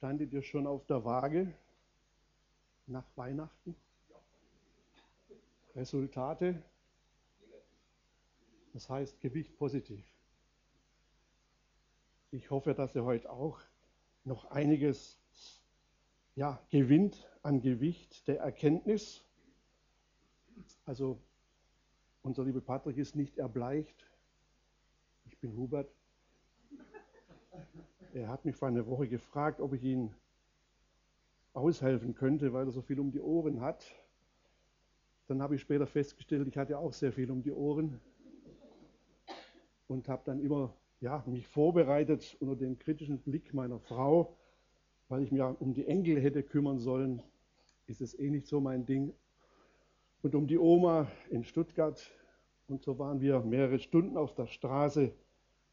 Standet ihr schon auf der Waage nach Weihnachten? Resultate? Das heißt Gewicht positiv. Ich hoffe, dass ihr heute auch noch einiges ja, gewinnt an Gewicht der Erkenntnis. Also unser lieber Patrick ist nicht erbleicht. Ich bin Hubert. Er hat mich vor einer Woche gefragt, ob ich ihn aushelfen könnte, weil er so viel um die Ohren hat. Dann habe ich später festgestellt, ich hatte auch sehr viel um die Ohren und habe dann immer ja, mich vorbereitet unter dem kritischen Blick meiner Frau, weil ich mir um die Enkel hätte kümmern sollen. Ist es eh nicht so mein Ding. Und um die Oma in Stuttgart. Und so waren wir mehrere Stunden auf der Straße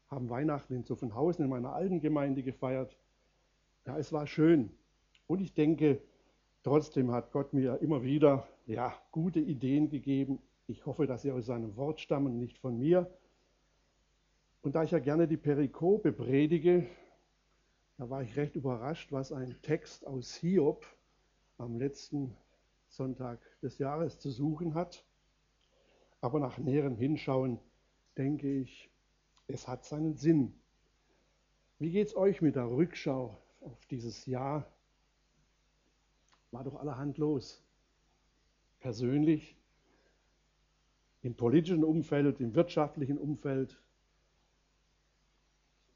haben Weihnachten in Zuffenhausen in meiner alten Gemeinde gefeiert. Ja, es war schön. Und ich denke, trotzdem hat Gott mir immer wieder ja, gute Ideen gegeben. Ich hoffe, dass sie aus seinem Wort stammen, nicht von mir. Und da ich ja gerne die Perikope predige, da war ich recht überrascht, was ein Text aus Hiob am letzten Sonntag des Jahres zu suchen hat. Aber nach näherem Hinschauen denke ich, es hat seinen Sinn. Wie geht es euch mit der Rückschau auf dieses Jahr? War doch allerhand los. Persönlich, im politischen Umfeld, im wirtschaftlichen Umfeld.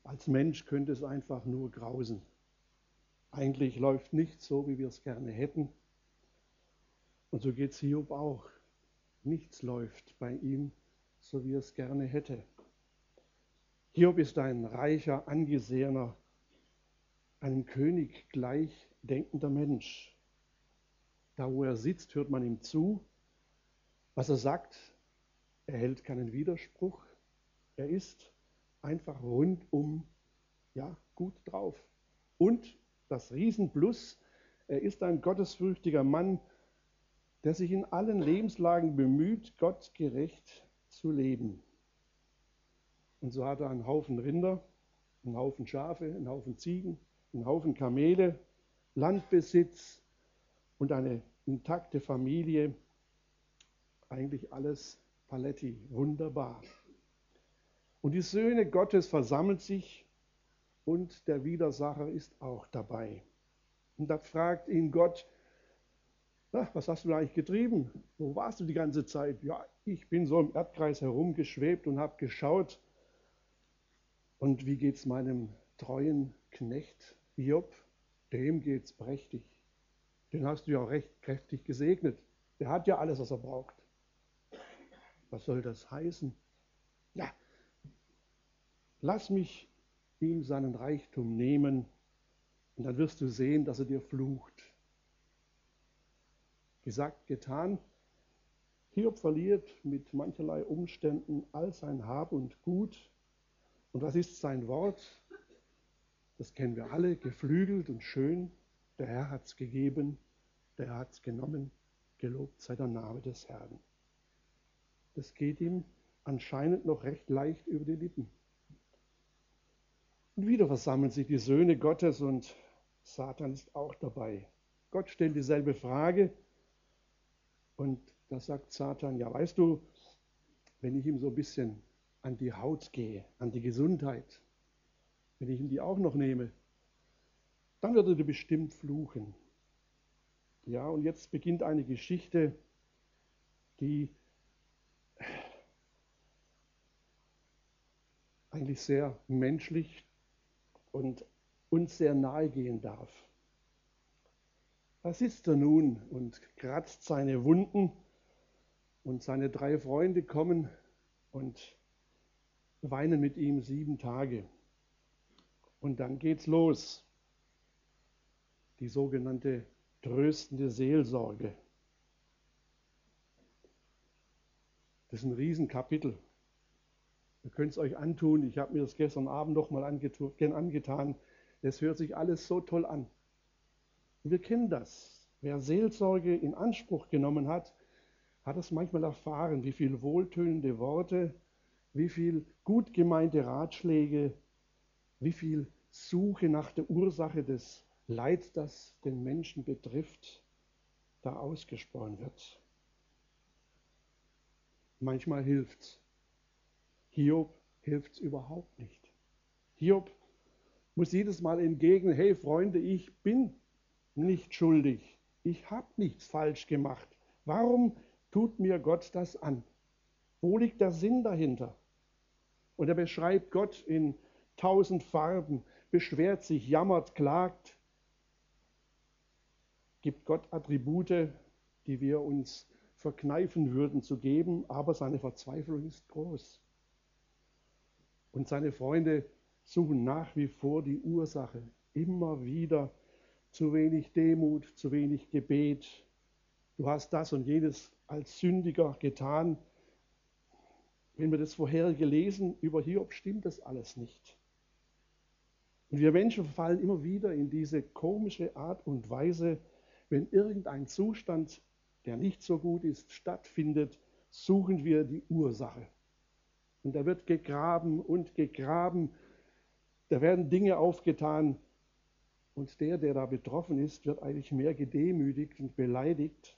Als Mensch könnte es einfach nur grausen. Eigentlich läuft nichts so, wie wir es gerne hätten. Und so geht es Hiob auch. Nichts läuft bei ihm, so wie er es gerne hätte. Hiob ist ein reicher, angesehener, einem König gleich denkender Mensch. Da, wo er sitzt, hört man ihm zu. Was er sagt, erhält keinen Widerspruch. Er ist einfach rundum ja, gut drauf. Und das Riesenplus, er ist ein gottesfürchtiger Mann, der sich in allen Lebenslagen bemüht, Gott gerecht zu leben. Und so hat er einen Haufen Rinder, einen Haufen Schafe, einen Haufen Ziegen, einen Haufen Kamele, Landbesitz und eine intakte Familie. Eigentlich alles Paletti, wunderbar. Und die Söhne Gottes versammeln sich und der Widersacher ist auch dabei. Und da fragt ihn Gott, na, was hast du eigentlich getrieben? Wo warst du die ganze Zeit? Ja, ich bin so im Erdkreis herumgeschwebt und habe geschaut, und wie geht es meinem treuen Knecht Job? Dem geht es prächtig. Den hast du ja recht kräftig gesegnet. Der hat ja alles, was er braucht. Was soll das heißen? Ja, lass mich ihm seinen Reichtum nehmen und dann wirst du sehen, dass er dir flucht. Gesagt, getan. Hiob verliert mit mancherlei Umständen all sein Hab und Gut und was ist sein Wort? Das kennen wir alle, geflügelt und schön. Der Herr hat es gegeben, der Herr hat es genommen. Gelobt sei der Name des Herrn. Das geht ihm anscheinend noch recht leicht über die Lippen. Und wieder versammeln sich die Söhne Gottes und Satan ist auch dabei. Gott stellt dieselbe Frage und da sagt Satan, ja weißt du, wenn ich ihm so ein bisschen an die Haut gehe, an die Gesundheit, wenn ich ihm die auch noch nehme, dann wird er bestimmt fluchen. Ja, und jetzt beginnt eine Geschichte, die eigentlich sehr menschlich und uns sehr nahe gehen darf. Da sitzt er nun und kratzt seine Wunden und seine drei Freunde kommen und weinen mit ihm sieben Tage. Und dann geht's los. Die sogenannte tröstende Seelsorge. Das ist ein Riesenkapitel. Ihr könnt es euch antun. Ich habe mir das gestern Abend noch mal angetan. Es hört sich alles so toll an. Wir kennen das. Wer Seelsorge in Anspruch genommen hat, hat es manchmal erfahren, wie viel wohltönende Worte wie viel gut gemeinte Ratschläge, wie viel Suche nach der Ursache des Leid, das den Menschen betrifft, da ausgesprochen wird. Manchmal hilft's. Hiob hilft's überhaupt nicht. Hiob muss jedes Mal entgegnen, hey Freunde, ich bin nicht schuldig. Ich habe nichts falsch gemacht. Warum tut mir Gott das an? Wo liegt der Sinn dahinter? Und er beschreibt Gott in tausend Farben, beschwert sich, jammert, klagt, gibt Gott Attribute, die wir uns verkneifen würden zu geben, aber seine Verzweiflung ist groß. Und seine Freunde suchen nach wie vor die Ursache, immer wieder zu wenig Demut, zu wenig Gebet. Du hast das und jenes als Sündiger getan. Wenn wir das vorherige lesen über Hiob, stimmt das alles nicht. Und wir Menschen fallen immer wieder in diese komische Art und Weise, wenn irgendein Zustand, der nicht so gut ist, stattfindet, suchen wir die Ursache. Und da wird gegraben und gegraben, da werden Dinge aufgetan, und der, der da betroffen ist, wird eigentlich mehr gedemütigt und beleidigt,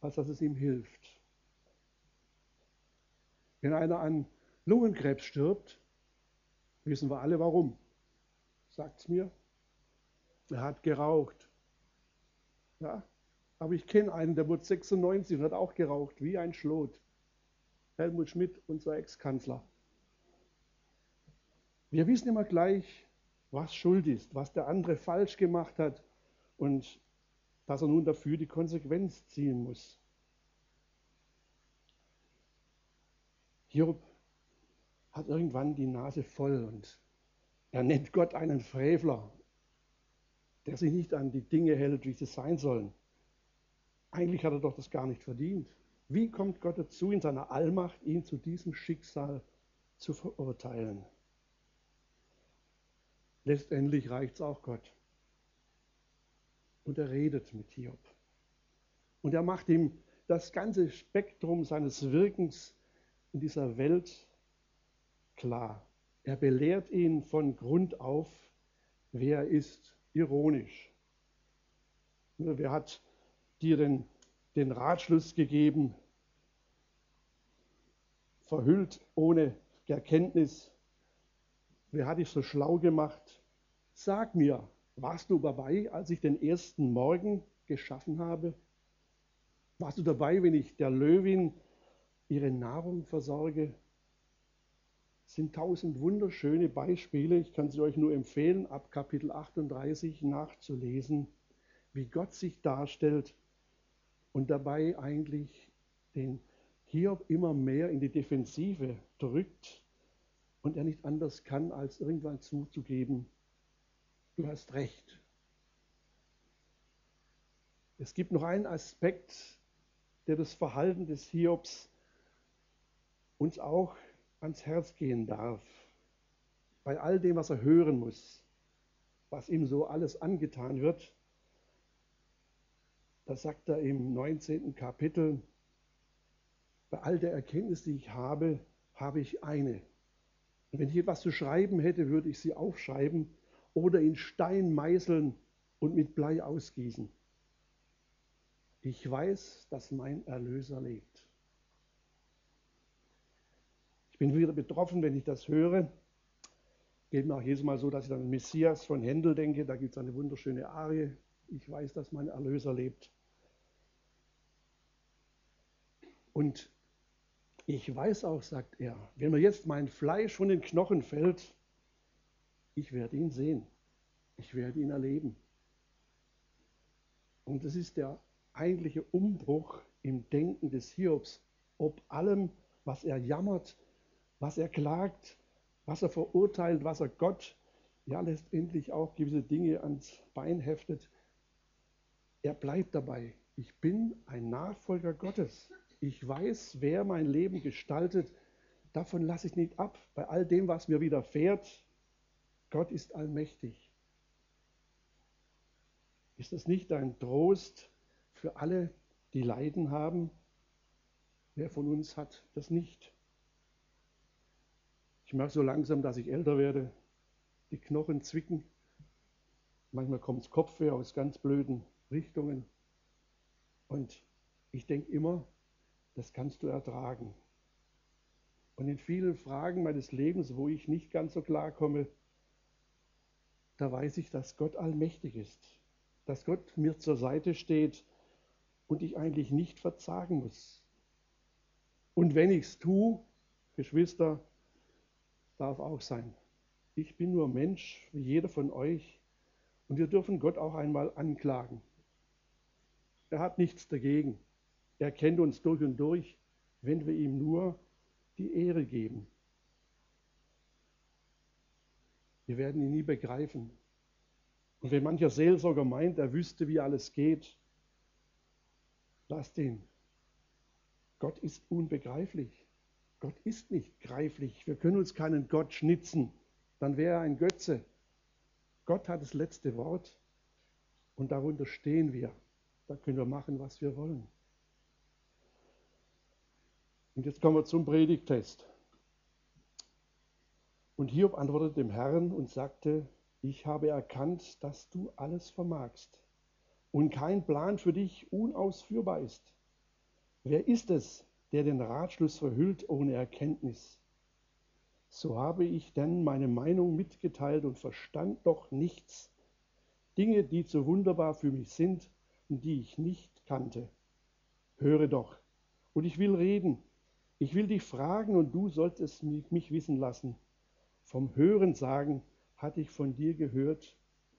als dass es ihm hilft. Wenn einer an Lungenkrebs stirbt, wissen wir alle warum. Sagt es mir. Er hat geraucht. Ja, aber ich kenne einen, der wurde 96 und hat auch geraucht, wie ein Schlot. Helmut Schmidt, unser Ex-Kanzler. Wir wissen immer gleich, was schuld ist, was der andere falsch gemacht hat und dass er nun dafür die Konsequenz ziehen muss. Hiob hat irgendwann die Nase voll und er nennt Gott einen Frevler, der sich nicht an die Dinge hält, wie sie sein sollen. Eigentlich hat er doch das gar nicht verdient. Wie kommt Gott dazu, in seiner Allmacht ihn zu diesem Schicksal zu verurteilen? Letztendlich reicht es auch Gott. Und er redet mit Hiob. Und er macht ihm das ganze Spektrum seines Wirkens in dieser Welt klar. Er belehrt ihn von Grund auf, wer er ist, ironisch. Wer hat dir den, den Ratschluss gegeben, verhüllt ohne Erkenntnis, Wer hat dich so schlau gemacht? Sag mir, warst du dabei, als ich den ersten Morgen geschaffen habe? Warst du dabei, wenn ich der Löwin ihre Nahrung versorge? Es sind tausend wunderschöne Beispiele. Ich kann sie euch nur empfehlen, ab Kapitel 38 nachzulesen, wie Gott sich darstellt und dabei eigentlich den Hiob immer mehr in die Defensive drückt und er nicht anders kann, als irgendwann zuzugeben, du hast recht. Es gibt noch einen Aspekt, der das Verhalten des Hiobs uns auch ans Herz gehen darf. Bei all dem, was er hören muss, was ihm so alles angetan wird, da sagt er im 19. Kapitel, bei all der Erkenntnis, die ich habe, habe ich eine. Und wenn ich etwas zu schreiben hätte, würde ich sie aufschreiben oder in Stein meißeln und mit Blei ausgießen. Ich weiß, dass mein Erlöser lebt. Bin wieder betroffen, wenn ich das höre. Geht mir auch jedes Mal so, dass ich an Messias von Händel denke. Da gibt es eine wunderschöne Arie. Ich weiß, dass mein Erlöser lebt. Und ich weiß auch, sagt er, wenn mir jetzt mein Fleisch von den Knochen fällt, ich werde ihn sehen. Ich werde ihn erleben. Und das ist der eigentliche Umbruch im Denken des Hiobs, ob allem, was er jammert, was er klagt, was er verurteilt, was er Gott ja letztendlich auch gewisse Dinge ans Bein heftet. Er bleibt dabei. Ich bin ein Nachfolger Gottes. Ich weiß, wer mein Leben gestaltet. Davon lasse ich nicht ab. Bei all dem, was mir widerfährt, Gott ist allmächtig. Ist das nicht ein Trost für alle, die Leiden haben? Wer von uns hat das nicht? Ich merke so langsam, dass ich älter werde, die Knochen zwicken. Manchmal kommt es Kopfweh aus ganz blöden Richtungen. Und ich denke immer, das kannst du ertragen. Und in vielen Fragen meines Lebens, wo ich nicht ganz so klar komme, da weiß ich, dass Gott allmächtig ist, dass Gott mir zur Seite steht und ich eigentlich nicht verzagen muss. Und wenn ich es tue, Geschwister, darf auch sein. Ich bin nur Mensch, wie jeder von euch, und wir dürfen Gott auch einmal anklagen. Er hat nichts dagegen. Er kennt uns durch und durch, wenn wir ihm nur die Ehre geben. Wir werden ihn nie begreifen. Und wenn mancher Seelsorger meint, er wüsste, wie alles geht, lasst ihn. Gott ist unbegreiflich. Gott ist nicht greiflich. Wir können uns keinen Gott schnitzen. Dann wäre er ein Götze. Gott hat das letzte Wort und darunter stehen wir. Da können wir machen, was wir wollen. Und jetzt kommen wir zum Predigtest. Und Hiob antwortete dem Herrn und sagte, ich habe erkannt, dass du alles vermagst und kein Plan für dich unausführbar ist. Wer ist es, der den Ratschluss verhüllt ohne Erkenntnis? So habe ich denn meine Meinung mitgeteilt und verstand doch nichts. Dinge, die zu wunderbar für mich sind und die ich nicht kannte. Höre doch, und ich will reden, ich will dich fragen und du solltest mich wissen lassen. Vom Hören sagen hatte ich von dir gehört,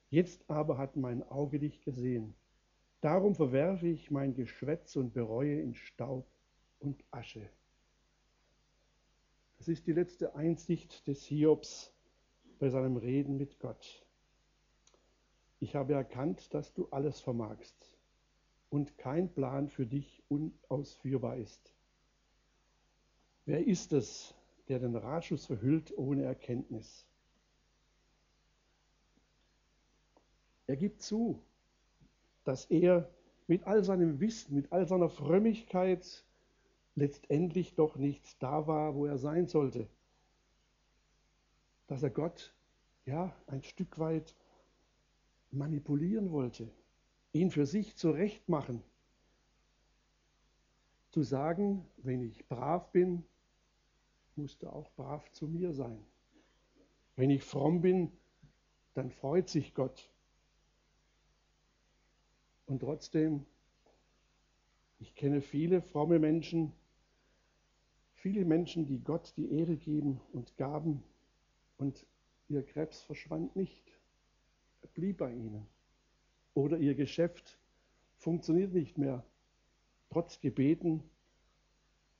jetzt aber hat mein Auge dich gesehen. Darum verwerfe ich mein Geschwätz und bereue in Staub und Asche. Das ist die letzte Einsicht des Hiobs bei seinem Reden mit Gott. Ich habe erkannt, dass du alles vermagst und kein Plan für dich unausführbar ist. Wer ist es, der den Ratschluss verhüllt ohne Erkenntnis? Er gibt zu, dass er mit all seinem Wissen, mit all seiner Frömmigkeit letztendlich doch nicht da war, wo er sein sollte. Dass er Gott ja ein Stück weit manipulieren wollte, ihn für sich zurechtmachen. Zu sagen, wenn ich brav bin, musst du auch brav zu mir sein. Wenn ich fromm bin, dann freut sich Gott. Und trotzdem, ich kenne viele fromme Menschen, viele Menschen, die Gott die Ehre geben und gaben und ihr Krebs verschwand nicht. Er blieb bei ihnen. Oder ihr Geschäft funktioniert nicht mehr. Trotz Gebeten,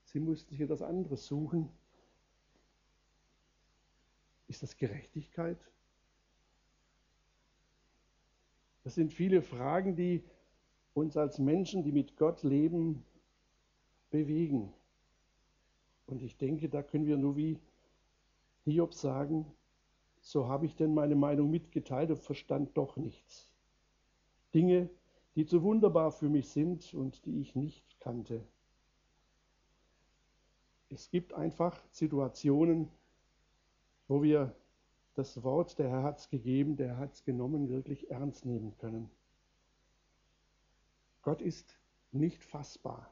sie mussten sich etwas anderes suchen. Ist das Gerechtigkeit? Das sind viele Fragen, die uns als Menschen, die mit Gott leben, bewegen. Und ich denke, da können wir nur wie Hiob sagen, so habe ich denn meine Meinung mitgeteilt und verstand doch nichts. Dinge, die zu wunderbar für mich sind und die ich nicht kannte. Es gibt einfach Situationen, wo wir das Wort, der Herr hat es gegeben, der hat es genommen, wirklich ernst nehmen können. Gott ist nicht fassbar.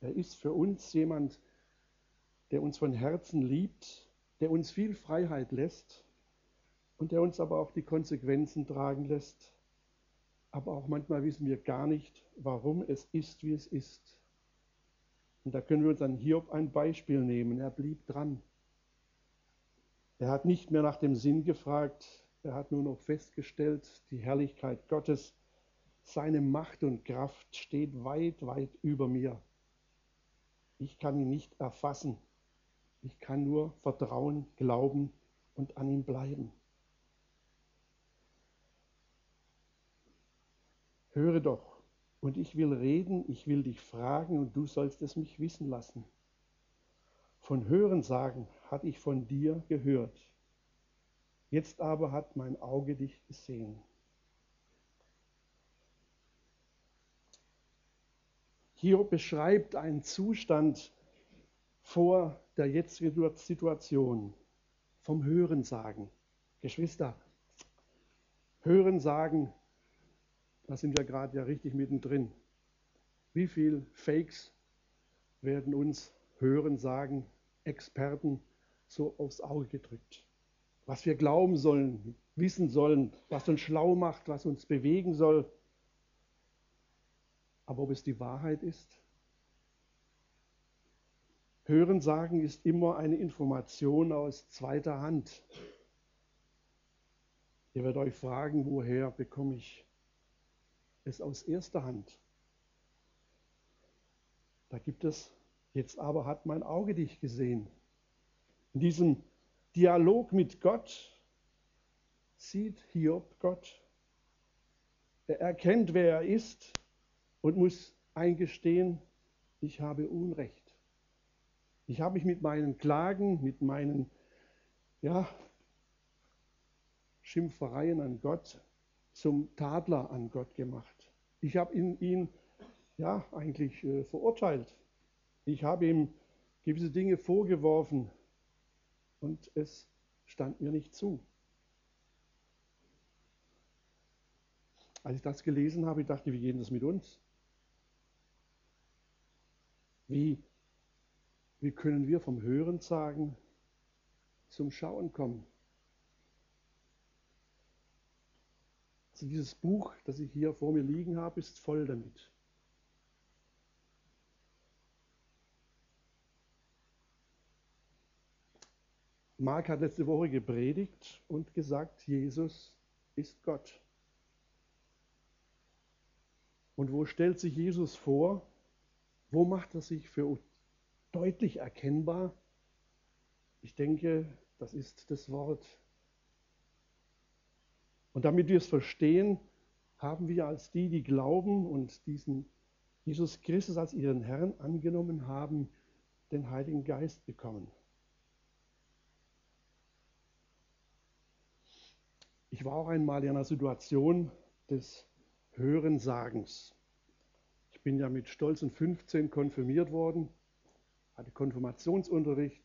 Er ist für uns jemand, der uns von Herzen liebt, der uns viel Freiheit lässt und der uns aber auch die Konsequenzen tragen lässt. Aber auch manchmal wissen wir gar nicht, warum es ist, wie es ist. Und da können wir uns an Hiob ein Beispiel nehmen. Er blieb dran. Er hat nicht mehr nach dem Sinn gefragt, er hat nur noch festgestellt, die Herrlichkeit Gottes seine Macht und Kraft steht weit, weit über mir. Ich kann ihn nicht erfassen. Ich kann nur vertrauen, glauben und an ihm bleiben. Höre doch, und ich will reden, ich will dich fragen, und du sollst es mich wissen lassen. Von Hören sagen hatte ich von dir gehört. Jetzt aber hat mein Auge dich gesehen. Hiob beschreibt einen Zustand vor der jetzigen Situation vom Hörensagen. Geschwister, Hören sagen, da sind wir gerade ja richtig mittendrin. Wie viel Fakes werden uns Hören sagen, Experten so aufs Auge gedrückt? Was wir glauben sollen, wissen sollen, was uns schlau macht, was uns bewegen soll. Aber ob es die Wahrheit ist? Hören sagen ist immer eine Information aus zweiter Hand. Ihr werdet euch fragen, woher bekomme ich es aus erster Hand? Da gibt es, jetzt aber hat mein Auge dich gesehen. In diesem Dialog mit Gott sieht Hiob Gott. Er erkennt, wer er ist und muss eingestehen, ich habe Unrecht. Ich habe mich mit meinen Klagen, mit meinen ja, Schimpfereien an Gott zum Tadler an Gott gemacht. Ich habe ihn, ihn ja eigentlich äh, verurteilt. Ich habe ihm gewisse Dinge vorgeworfen und es stand mir nicht zu. Als ich das gelesen habe, ich dachte, wie geht das mit uns? Wie wie können wir vom Hören sagen zum Schauen kommen? Also dieses Buch, das ich hier vor mir liegen habe, ist voll damit. Mark hat letzte Woche gepredigt und gesagt, Jesus ist Gott. Und wo stellt sich Jesus vor? Wo macht er sich für deutlich erkennbar. Ich denke, das ist das Wort. Und damit wir es verstehen, haben wir als die, die glauben und diesen Jesus Christus als ihren Herrn angenommen haben, den Heiligen Geist bekommen. Ich war auch einmal in einer Situation des Hörensagens. Ich bin ja mit stolzen 15 konfirmiert worden hatte Konfirmationsunterricht.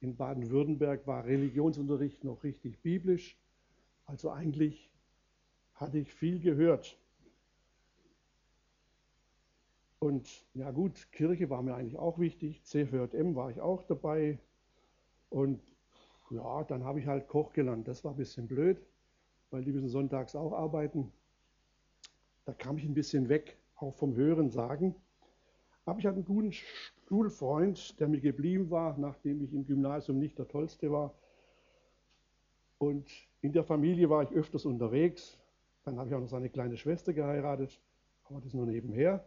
In Baden-Württemberg war Religionsunterricht noch richtig biblisch. Also eigentlich hatte ich viel gehört. Und ja gut, Kirche war mir eigentlich auch wichtig. CVJM war ich auch dabei. Und ja, dann habe ich halt Koch gelernt. Das war ein bisschen blöd, weil die müssen sonntags auch arbeiten. Da kam ich ein bisschen weg, auch vom Hören sagen. Aber ich hatte einen guten Schulfreund, der mir geblieben war, nachdem ich im Gymnasium nicht der Tollste war. Und in der Familie war ich öfters unterwegs. Dann habe ich auch noch seine kleine Schwester geheiratet, aber das nur nebenher.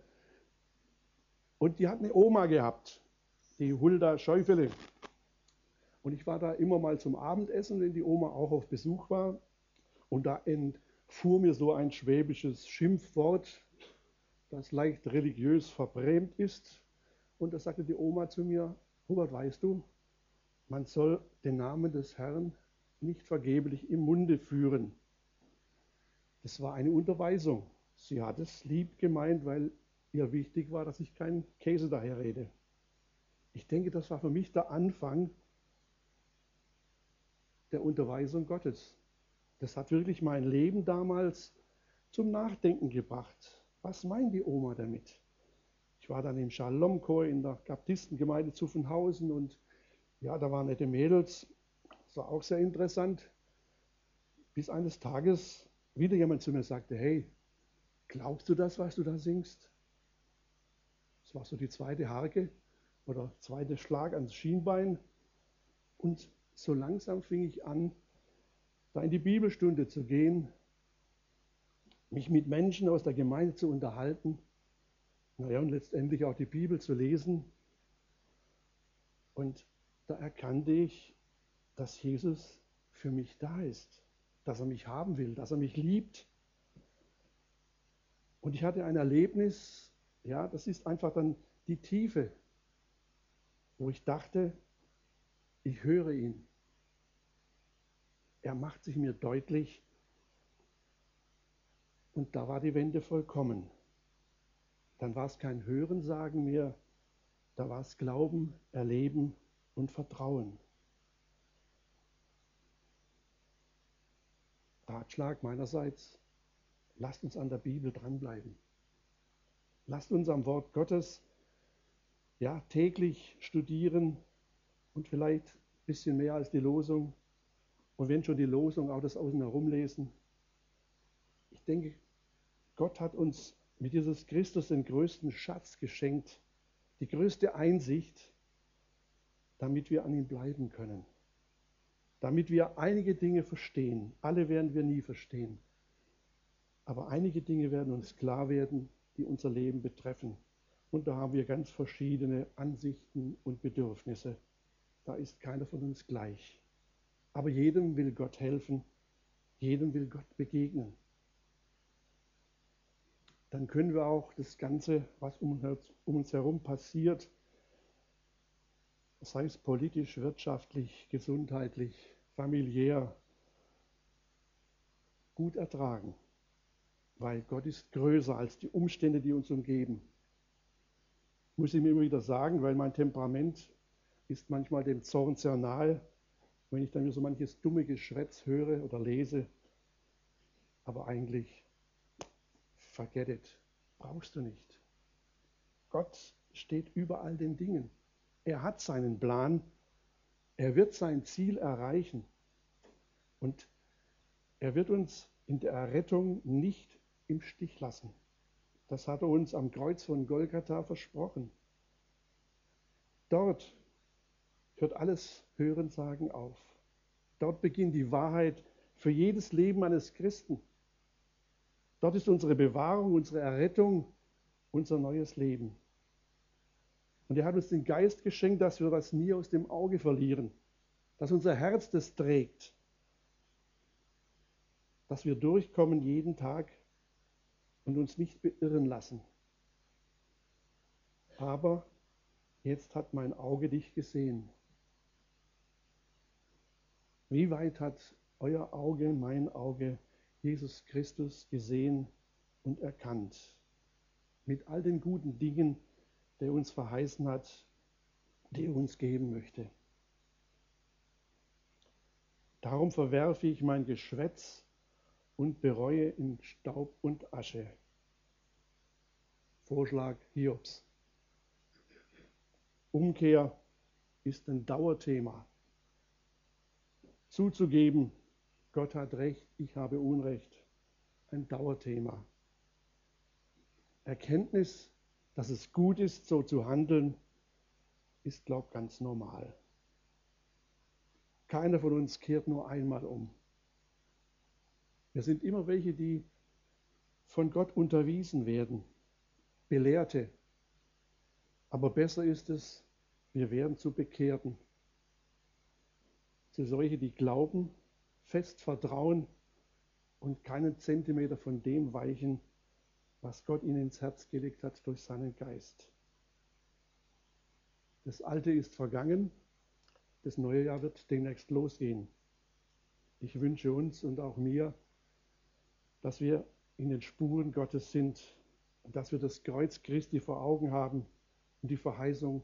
Und die hat eine Oma gehabt, die Hulda Schäufele. Und ich war da immer mal zum Abendessen, wenn die Oma auch auf Besuch war. Und da entfuhr mir so ein schwäbisches Schimpfwort, das leicht religiös verbrämt ist. Und da sagte die Oma zu mir, Hubert, weißt du, man soll den Namen des Herrn nicht vergeblich im Munde führen. Das war eine Unterweisung. Sie hat es lieb gemeint, weil ihr wichtig war, dass ich keinen Käse daher rede. Ich denke, das war für mich der Anfang der Unterweisung Gottes. Das hat wirklich mein Leben damals zum Nachdenken gebracht. Was meint die Oma damit? Ich war dann im Shalom-Chor in der Baptistengemeinde Zuffenhausen und ja, da waren nette Mädels. Das war auch sehr interessant. Bis eines Tages wieder jemand zu mir sagte, hey, glaubst du das, was du da singst? Das war so die zweite Harke oder zweite Schlag ans Schienbein. Und so langsam fing ich an, da in die Bibelstunde zu gehen mich mit Menschen aus der Gemeinde zu unterhalten, naja, und letztendlich auch die Bibel zu lesen. Und da erkannte ich, dass Jesus für mich da ist, dass er mich haben will, dass er mich liebt. Und ich hatte ein Erlebnis, ja, das ist einfach dann die Tiefe, wo ich dachte, ich höre ihn. Er macht sich mir deutlich, und da war die Wende vollkommen. Dann war es kein Hörensagen mehr, da war es Glauben, Erleben und Vertrauen. Ratschlag meinerseits, lasst uns an der Bibel dranbleiben. Lasst uns am Wort Gottes ja, täglich studieren und vielleicht ein bisschen mehr als die Losung. Und wenn schon die Losung, auch das Außen herumlesen. Ich denke, Gott hat uns mit Jesus Christus den größten Schatz geschenkt, die größte Einsicht, damit wir an ihm bleiben können. Damit wir einige Dinge verstehen. Alle werden wir nie verstehen. Aber einige Dinge werden uns klar werden, die unser Leben betreffen. Und da haben wir ganz verschiedene Ansichten und Bedürfnisse. Da ist keiner von uns gleich. Aber jedem will Gott helfen, jedem will Gott begegnen. Dann können wir auch das Ganze, was um uns herum passiert, sei es politisch, wirtschaftlich, gesundheitlich, familiär, gut ertragen weil Gott ist größer als die Umstände, die uns umgeben. Muss ich mir immer wieder sagen, weil mein Temperament ist manchmal dem Zorn sehr nahe, wenn ich dann so manches dumme Geschwätz höre oder lese. Aber eigentlich, forget it, brauchst du nicht. Gott steht über all den Dingen. Er hat seinen Plan. Er wird sein Ziel erreichen. Und er wird uns in der Errettung nicht im Stich lassen. Das hat er uns am Kreuz von Golgatha versprochen. Dort hört alles Hörensagen auf. Dort beginnt die Wahrheit für jedes Leben eines Christen. Dort ist unsere Bewahrung, unsere Errettung, unser neues Leben. Und er hat uns den Geist geschenkt, dass wir das nie aus dem Auge verlieren, dass unser Herz das trägt, dass wir durchkommen jeden Tag und uns nicht beirren lassen. Aber jetzt hat mein Auge dich gesehen. Wie weit hat euer Auge, mein Auge, Jesus Christus gesehen und erkannt? Mit all den guten Dingen, die er uns verheißen hat, die er uns geben möchte. Darum verwerfe ich mein Geschwätz und bereue in Staub und Asche. Vorschlag Hiobs. Umkehr ist ein Dauerthema. Zuzugeben, Gott hat Recht, ich habe Unrecht, ein Dauerthema. Erkenntnis, dass es gut ist, so zu handeln, ist, glaube ich, ganz normal. Keiner von uns kehrt nur einmal um. Wir sind immer welche, die von Gott unterwiesen werden, Belehrte. Aber besser ist es, wir werden zu Bekehrten, zu solche, die glauben, fest vertrauen und keinen Zentimeter von dem weichen, was Gott ihnen ins Herz gelegt hat durch seinen Geist. Das Alte ist vergangen, das neue Jahr wird demnächst losgehen. Ich wünsche uns und auch mir, dass wir in den Spuren Gottes sind und dass wir das Kreuz Christi vor Augen haben und die Verheißung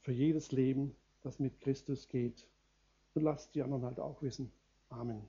für jedes Leben, das mit Christus geht. Und lasst die anderen halt auch wissen. Amen.